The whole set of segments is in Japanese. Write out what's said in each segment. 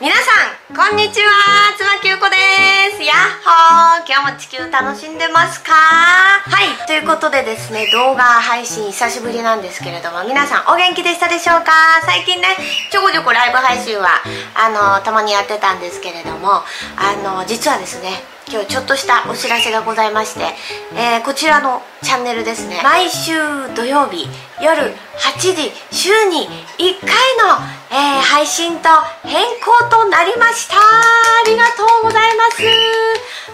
皆さんこんにちは。妻きゅうこです。やっほー。今日も地球楽しんでますか？はい。ということでですね動画配信久しぶりなんですけれども皆さんお元気でしたでしょうか？最近ねちょこちょこライブ配信はあのたまにやってたんですけれどもあの実はですね今日ちょっとしたお知らせがございまして、えー、こちらのチャンネルですね。毎週土曜日夜8時週に1回の、えー、配信と変更となりました。ありがとうございます。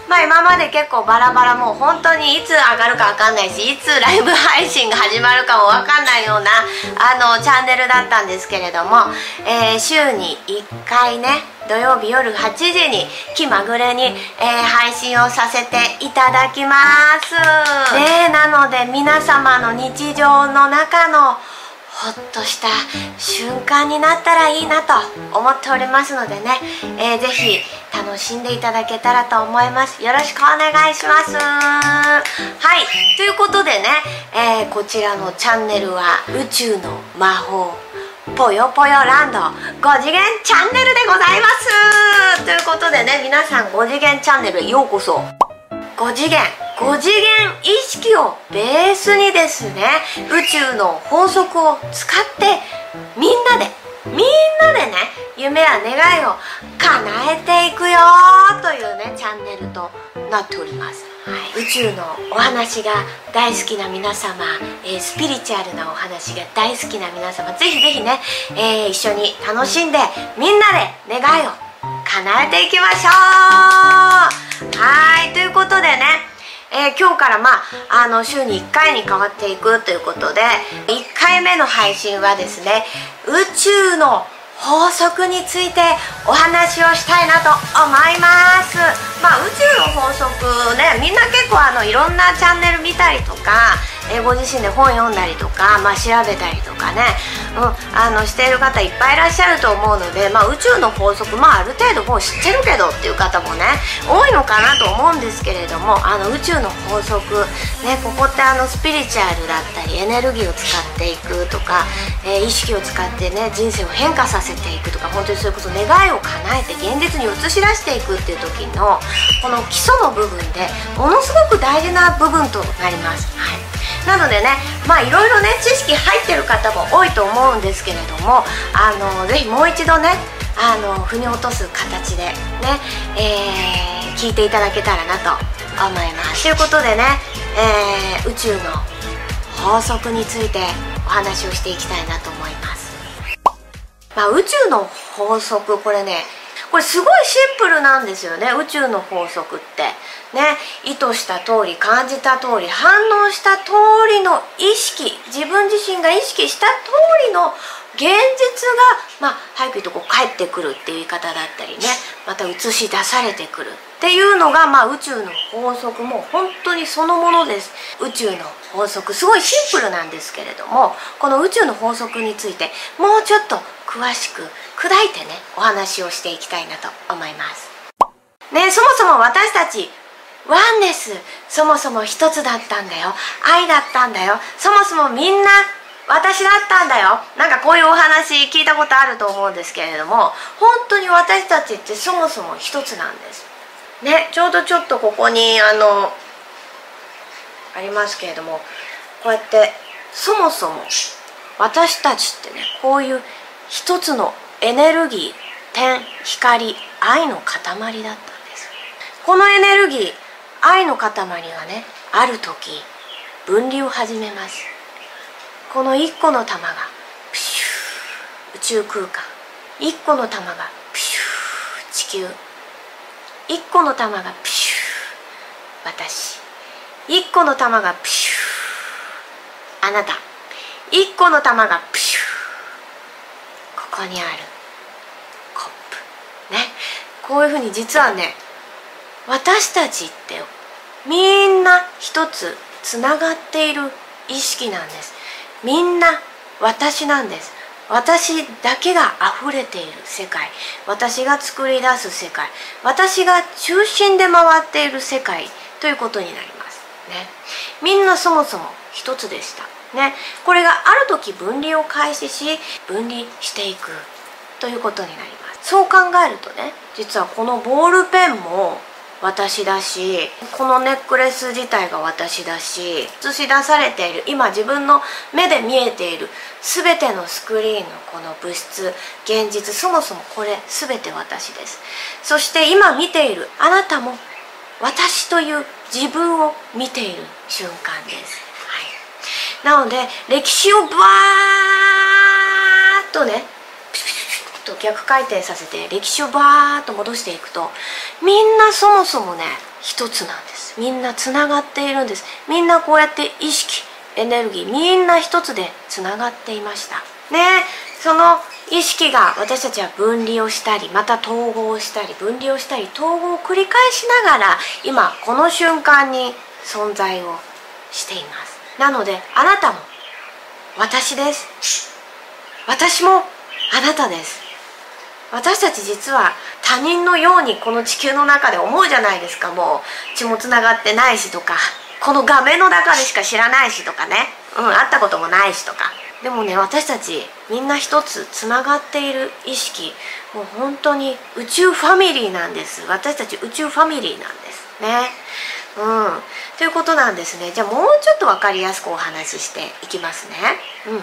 まあ今まで結構バラバラもう本当にいつ上がるか分かんないしいつライブ配信が始まるかも分かんないようなあのチャンネルだったんですけれども、えー、週に1回ね土曜日夜8時に気まぐれに、えー、配信をさせていただきます。ねなので皆様の日常の中のほっとした瞬間になったらいいなと思っておりますのでね、えー、ぜひ楽しんでいただけたらと思います。よろしくお願いします。はい。ということでね、えー、こちらのチャンネルは宇宙の魔法ぽよぽよランド5次元チャンネルでございます。ということでね皆さん5次元チャンネルへようこそ。5次元5次元意識をベースにですね宇宙の法則を使ってみんなでみんなでね夢や願いを叶えていくよというねチャンネルとなっております、宇宙のお話が大好きな皆様、えー、スピリチュアルなお話が大好きな皆様ぜひぜひね、えー、一緒に楽しんでみんなで願いを叶えていきましょう。はいということでねえー、今日からまああの週に1回に変わっていくということで1回目の配信はですね宇宙の法則についてお話をしたいなと思います。まあ宇宙の法則ねみんな結構あのいろんなチャンネル見たりとかえご自身で本読んだりとか、まあ、調べたりとかね、あのしている方いっぱいいらっしゃると思うので、まあ、宇宙の法則、まあ、ある程度もう知ってるけどっていう方もね多いのかなと思うんですけれどもあの宇宙の法則、ね、ここってあのスピリチュアルだったりエネルギーを使っていくとか、えー、意識を使ってね人生を変化させていくとか本当にそれこそ願いを叶えて現実に映し出していくっていう時のこの基礎の部分でものすごく大事な部分となります。はいなのでねまあいろいろね知識入ってる方も多いと思うんですけれどもあのぜひもう一度ねあの腑に落とす形でね、えー、聞いていただけたらなと思います。ということでね、えー、宇宙の法則についてお話をしていきたいなと思います。まあ宇宙の法則これねこれすごいシンプルなんですよね宇宙の法則って。ね意図した通り感じた通り反応した通りの意識自分自身が意識した通りの現実が、まあ、早く言うとこう返ってくるっていう言い方だったりねまた映し出されてくるっていうのが、まあ、宇宙の法則も本当にそのものです。宇宙の法則すごいシンプルなんですけれどもこの宇宙の法則についてもうちょっと詳しく砕いてねお話をしていきたいなと思います。ねそもそも私たちワンネスそもそも一つだったんだよ。愛だったんだよ。そもそもみんな私だったんだよ。なんかこういうお話聞いたことあると思うんですけれども本当に私たちってそもそも一つなんです。ねちょうどちょっとここにあのありますけれどもこうやってそもそも私たちってねこういう一つのエネルギー点光愛の塊だったんです。このエネルギー愛の塊がねある時分離を始めます。この1個の玉がプシュー宇宙空間。1個の玉がプシュー地球。1個の玉がプシュー私。1個の玉がプシューあなた。1個の玉がプシューここにある。コップ。ね。こういうふうに実はね私たちってみんな一つつながっている意識なんです。みんな私なんです。私だけが溢れている世界。私が作り出す世界。私が中心で回っている世界ということになります。ね。みんなそもそも一つでした。ね。これがある時分離を開始し分離していくということになります。そう考えるとね実はこのボールペンも私だしこのネックレス自体が私だし映し出されている今自分の目で見えている全てのスクリーンのこの物質現実そもそもこれ全て私です。そして今見ているあなたも私という自分を見ている瞬間です、はい、なので歴史をバーッとねと逆回転させて歴史をバーッと戻していくとみんなそもそもね一つなんです。みんなつながっているんです。みんなこうやって意識エネルギーみんな一つでつながっていました。ねその意識が私たちは分離をしたりまた統合したり分離をしたり統合を繰り返しながら今この瞬間に存在をしています。なのであなたも私です。私もあなたです。私たち実は他人のようにこの地球の中で思うじゃないですか。もう血もつながってないしとかこの画面の中でしか知らないしとかね。うん会ったこともないしとか。でもね私たちみんな一つつながっている意識もう本当に宇宙ファミリーなんです。私たち宇宙ファミリーなんです。ね。うん。ということなんですね。じゃあもうちょっと分かりやすくお話ししていきますね。うん。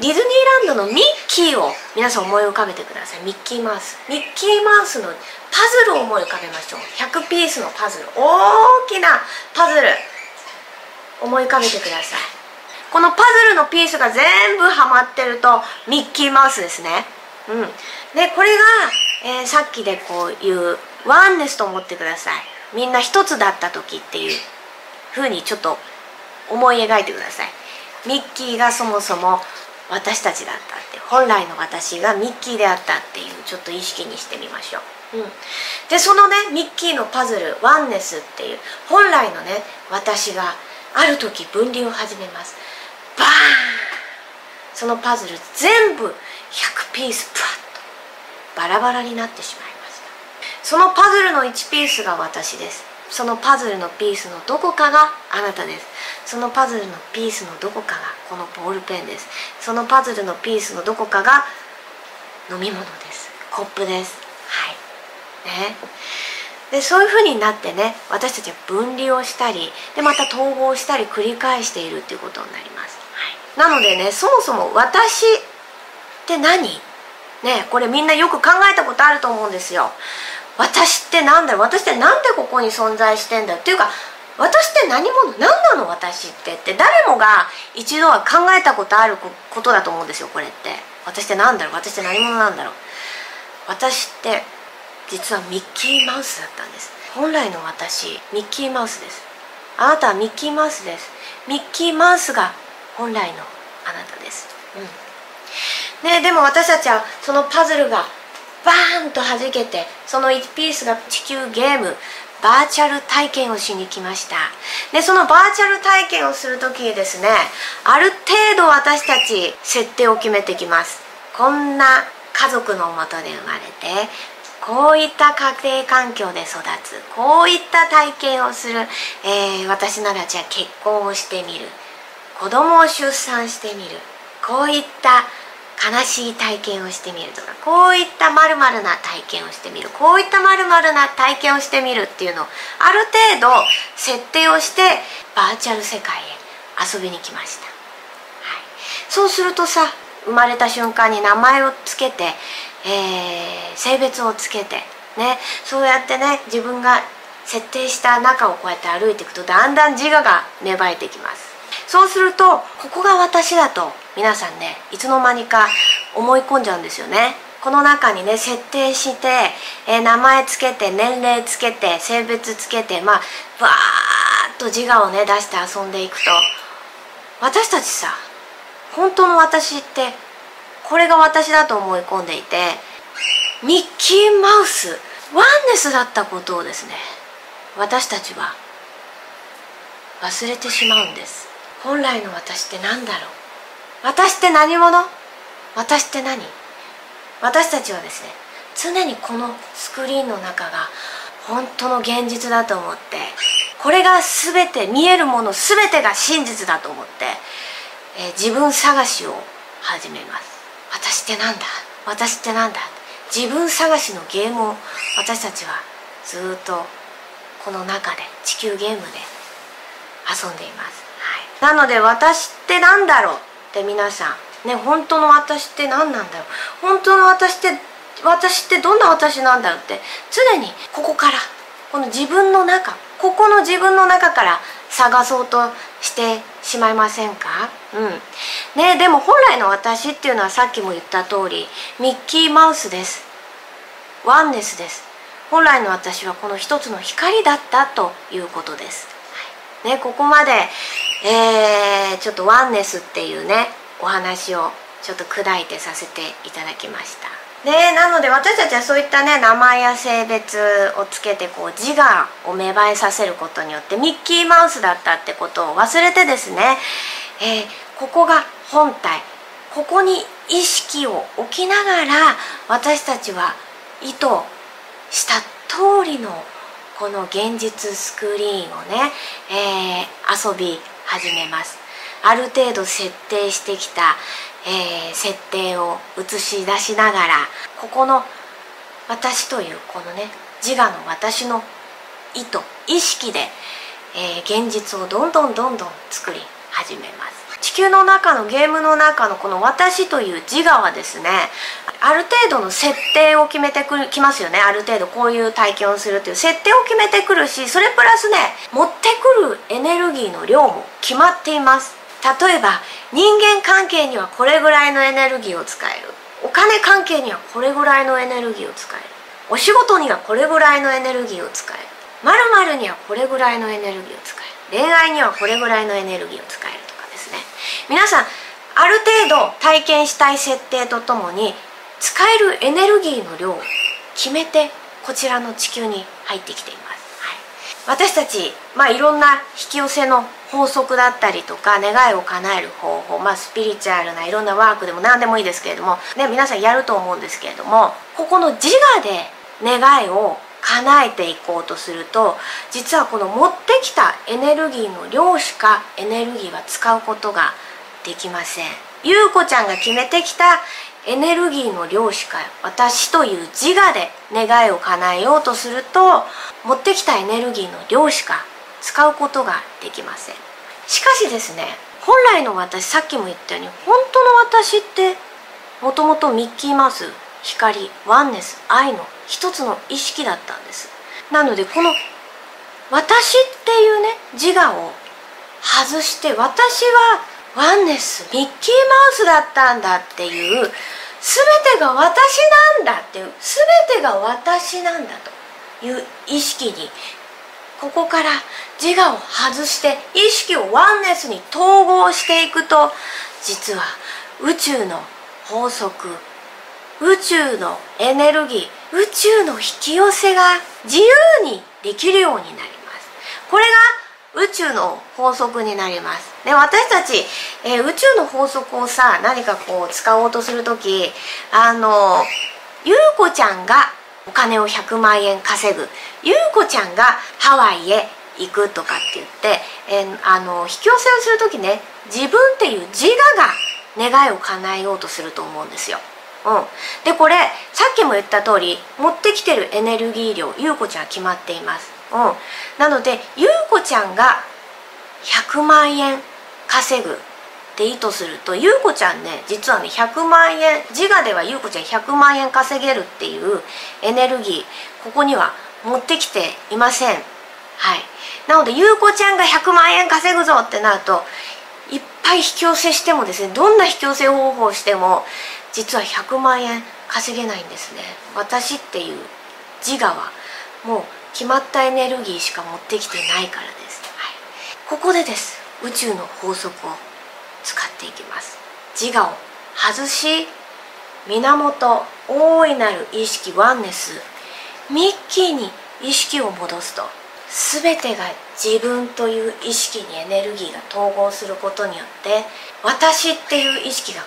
ディズニーランドのミッキーを皆さん思い浮かべてください。ミッキーマウス。ミッキーマウスのパズルを思い浮かべましょう。100ピースのパズル。大きなパズル。思い浮かべてください。このパズルのピースが全部はまってるとミッキーマウスですね。うん。でこれが、えー、さっきでこういうワンネスと思ってください。みんな一つだった時っていう風にちょっと思い描いてください。ミッキーがそもそも私たちだったって本来の私がミッキーであったっていうちょっと意識にしてみましょう、うん、でそのねミッキーのパズルワンネスっていう本来のね私がある時分離を始めます。バーン。そのパズル全部100ピースプワッとバラバラになってしまいました。そのパズルの1ピースが私です。そのパズルのピースのどこかがあなたです。そのパズルのピースのどこかがこのボールペンです。そのパズルのピースのどこかが飲み物です。コップです。はい。ね。でそういう風になってね私たちは分離をしたりでまた統合したり繰り返しているっていうことになります、なのでねそもそも私って何？ねこれみんなよく考えたことあると思うんですよ。私って何だろう私って何でここに存在してんだっていうか私って何者？何なの？私ってって誰もが一度は考えたことあることだと思うんですよこれって。私って何だろう？私って何者なんだろう？私って実はミッキーマウスだったんです。本来の私ミッキーマウスです。あなたはミッキーマウスです。ミッキーマウスが本来のあなたです。うん。ねでも私たちはそのパズルがバーンと弾けてその1ピースが地球ゲームバーチャル体験をしに来ました。でそのバーチャル体験をする時にですねある程度私たち設定を決めてきます。こんな家族のもとで生まれてこういった家庭環境で育つこういった体験をする、えー、私ならじゃあ結婚をしてみる。子供を出産してみる。こういった悲しい体験をしてみるとかこういったまるな体験をしてみる。こういったまるな体験をしてみるっていうのをある程度設定をしてバーチャル世界へ遊びに来ました、はい、そうするとさ生まれた瞬間に名前をつけて、えー、性別をつけてね。そうやってね自分が設定した中をこうやって歩いていくとだんだん自我が芽生えてきます。そうするとここが私だと皆さんねいつの間にか思い込んじゃうんですよね。この中にね設定して、えー、名前つけて年齢つけて性別つけてまあバーッと自我をね出して遊んでいくと。私たちさ本当の私ってこれが私だと思い込んでいてミッキーマウスワンネスだったことをですね私たちは忘れてしまうんです。本来の私って何だろう？私って何者？私って何？私たちはですね常にこのスクリーンの中が本当の現実だと思ってこれが全て見えるもの全てが真実だと思って、えー、自分探しを始めます。私って何だ？私って何だ？自分探しのゲームを私たちはずっとこの中で地球ゲームで遊んでいます、なので私って何だろうって皆さん。ね本当の私って何なんだろう。本当の私って私ってどんな私なんだろうって。常にここからこの自分の中ここの自分の中から探そうとしてしまいませんか？うん。ねでも本来の私っていうのはさっきも言った通りミッキーマウスです。ワンネスです。本来の私はこの一つの光だったということです、はい、ねここまで、えー、ちょっとワンネスっていうねお話をちょっと砕いてさせていただきました。でなので私たちはそういったね名前や性別をつけてこう自我を芽生えさせることによってミッキーマウスだったってことを忘れてですね、えー、ここが本体。ここに意識を置きながら私たちは意図した通りのこの現実スクリーンをね、えー、遊び始めます。ある程度設定してきた、えー、設定を映し出しながらここの私というこのね自我の私の意図意識で、えー、現実をどんどんどんどん作り始めます。地球の中のゲームの中のこの私という自我はですねある程度の設定を決めてくるきますよね。ある程度こういう体験をするという設定を決めてくるしそれプラスね持ってくるエネルギーの量も決まっています。例えば人間関係にはこれぐらいのエネルギーを使える。お金関係にはこれぐらいのエネルギーを使える。お仕事にはこれぐらいのエネルギーを使えるまるにはこれぐらいのエネルギーを使える。恋愛にはこれぐらいのエネルギーを使える。皆さんある程度体験したい設定とともに使えるエネルギーの量を決めてこちらの地球に入ってきています。私たち、まあ、いろんな引き寄せの法則だったりとか願いを叶える方法、まあ、スピリチュアルないろんなワークでも何でもいいですけれども、ね、皆さんやると思うんですけれどもここの自我で願いを叶えていこうとすると実はこの持ってきたエネルギーの量しかエネルギーは使うことができません。ゆうこちゃんが決めてきたエネルギーの量しか私という自我で願いを叶えようとすると持ってきたエネルギーの量しか使うことができませんしかしですね本来の私さっきも言ったように本当の私ってもともとミッキーマウス光ワンネス愛の一つの意識だったんですなのでこの私っていうね自我を外して私はワンネスミッキーマウスだったんだっていう全てが私なんだっていう全てが私なんだという意識にここから自我を外して意識をワンネスに統合していくと実は宇宙の法則宇宙のエネルギー宇宙の引き寄せが自由にできるようになります。これが宇宙の法則になりますで私たち、えー、宇宙の法則をさ何かこう使おうとする時あのゆうこちゃんがお金を100万円稼ぐゆうこちゃんがハワイへ行くとかって言って、えー、あの引き寄せをする時ね自分っていう自我が願いを叶えようとすると思うんですよ。うん、でこれさっきも言った通り持ってきてるエネルギー量ゆうこちゃんは決まっています。うん、なのでゆうこちゃんが100万円稼ぐって意図するとゆうこちゃんね実はね100万円自我ではゆうこちゃん100万円稼げるっていうエネルギーここには持ってきていません。はい。なのでゆうこちゃんが100万円稼ぐぞってなるといっぱい引き寄せしてもですねどんな引き寄せ方法をしても実は100万円稼げないんですね。私っていう自我はもう決まったエネルギーしか持ってきてないからです、はい、ここでです。宇宙の法則を使っていきます。自我を外し源大いなる意識ワンネスミッキーに意識を戻すと全てが自分という意識にエネルギーが統合することによって私っていう意識が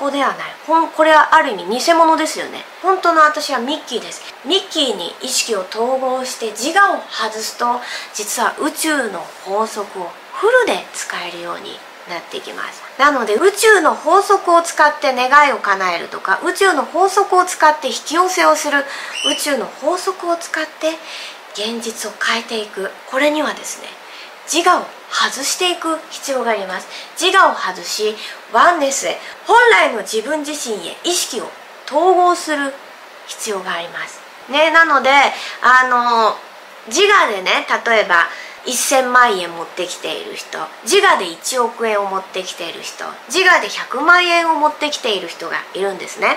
ここではない。ほんこれはある意味偽物ですよね。本当の私はミッキーです。ミッキーに意識を統合して自我を外すと実は宇宙の法則をフルで使えるようになっていきます。なので宇宙の法則を使って願いを叶えるとか宇宙の法則を使って引き寄せをする宇宙の法則を使って現実を変えていく。これにはですね自我を外していく必要があります。自我を外しワンネスへ本来の自分自身へ意識を統合する必要があります。ねなのであの自我でね例えば1000万円持ってきている人自我で1億円を持ってきている人自我で100万円を持ってきている人がいるんですね。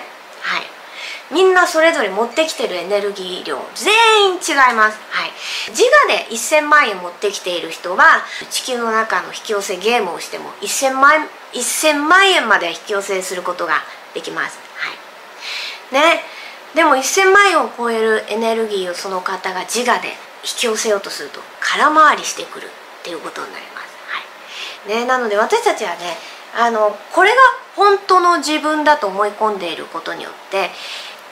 みんなそれぞれ持ってきてるエネルギー量全員違います、はい、自我で1000万円持ってきている人は地球の中の引き寄せゲームをしても1000万 ,1000 万円まで引き寄せすることができます、はい。ね、でも1000万円を超えるエネルギーをその方が自我で引き寄せようとすると空回りしてくるっていうことになります、はい。ね、なので私たちはねあのこれが本当の自分だと思い込んでいることによって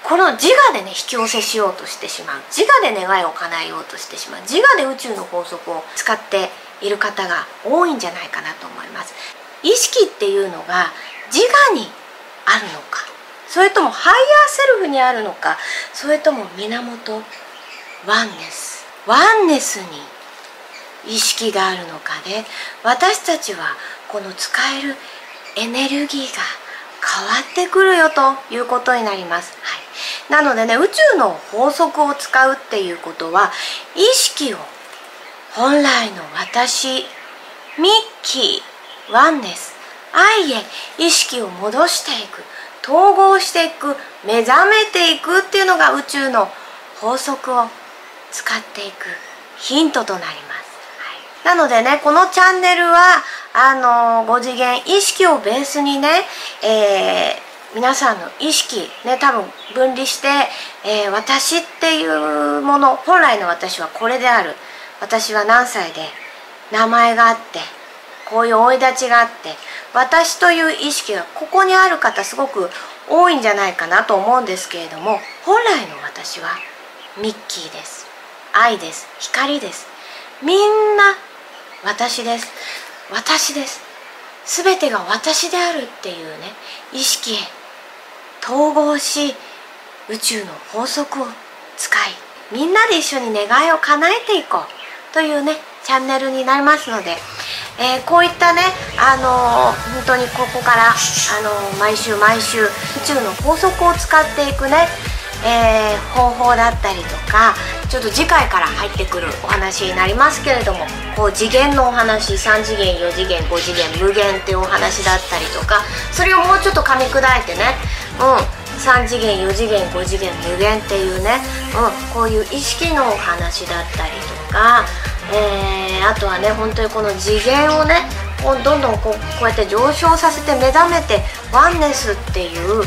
この自我でね引き寄せしようとしてしまう。自我で願いを叶えようとしてしまう。自我で宇宙の法則を使っている方が多いんじゃないかなと思います。意識っていうのが自我にあるのか。それともハイヤーセルフにあるのか。それとも源。ワンネス。ワンネスに意識があるのかで私たちはこの使えるエネルギーが変わってくるよということになります、はい、なのでね宇宙の法則を使うっていうことは意識を本来の私ミッキーワンネス愛へ意識を戻していく。統合していく目覚めていくっていうのが宇宙の法則を使っていくヒントとなります、はい、なのでねこのチャンネルはあの5次元意識をベースにね、えー、皆さんの意識ね多分分離して、えー、私っていうもの本来の私はこれである。私は何歳で名前があってこういう生い立ちがあって私という意識がここにある方すごく多いんじゃないかなと思うんですけれども本来の私はミッキーです。愛です。光ですみんな私です。私です。全てが私であるっていうね意識へ統合し宇宙の法則を使いみんなで一緒に願いを叶えていこうというねチャンネルになりますので、えー、こういったね、あのー、本当にここから、あのー、毎週毎週宇宙の法則を使っていくねえー、方法だったりとかちょっと次回から入ってくるお話になりますけれどもこう次元のお話3次元4次元5次元無限っていうお話だったりとかそれをもうちょっと噛み砕いてねうん3次元4次元5次元無限っていうね、うん、こういう意識のお話だったりとか、えー、あとはね本当にこの次元をねどんどんこうこうやって上昇させて目覚めてワンネスっていう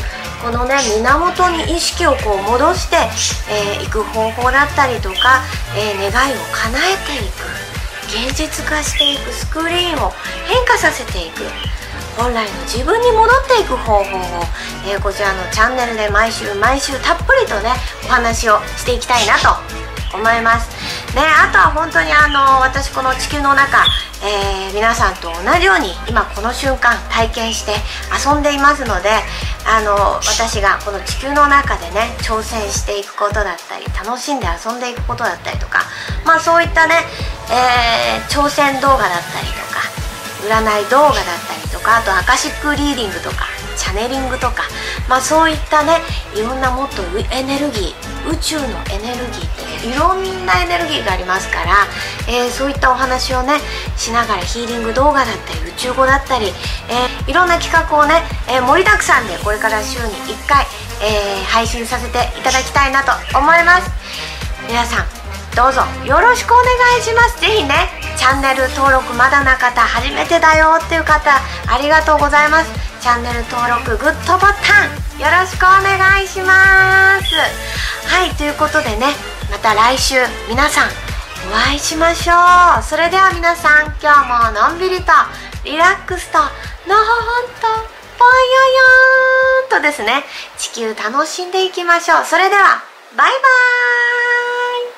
このね源に意識をこう戻して、えー、く方法だったりとか、えー、願いを叶えていく。現実化していく。スクリーンを変化させていく。本来の自分に戻っていく方法を、えー、こちらのチャンネルで毎週毎週たっぷりとねお話をしていきたいなと思います。ねあとは本当にあの私この地球の中えー、皆さんと同じように今この瞬間体験して遊んでいますのであの私がこの地球の中でね挑戦していくことだったり楽しんで遊んでいくことだったりとかまあそういったね、えー、挑戦動画だったりとか占い動画だったりとかあとアカシックリーディングとかチャネリングとか、まあ、そういったねいろんなもっとエネルギー宇宙のエネルギーっていろんなエネルギーがありますから、えー、そういったお話をねしながらヒーリング動画だったり宇宙語だったり、えー、いろんな企画をね、え、盛りだくさんでこれから週に1回、え配信させていただきたいなと思います。皆さんどうぞよろしくお願いします。是非ねチャンネル登録まだな方初めてだよっていう方ありがとうございます。チャンネル登録グッドボタンよろしくお願いします。はいということでねまた来週皆さんお会いしましょう。それでは皆さん今日ものんびりとリラックスとのほほんとぽんよよーんとですね地球楽しんでいきましょう。それではバイバーイ。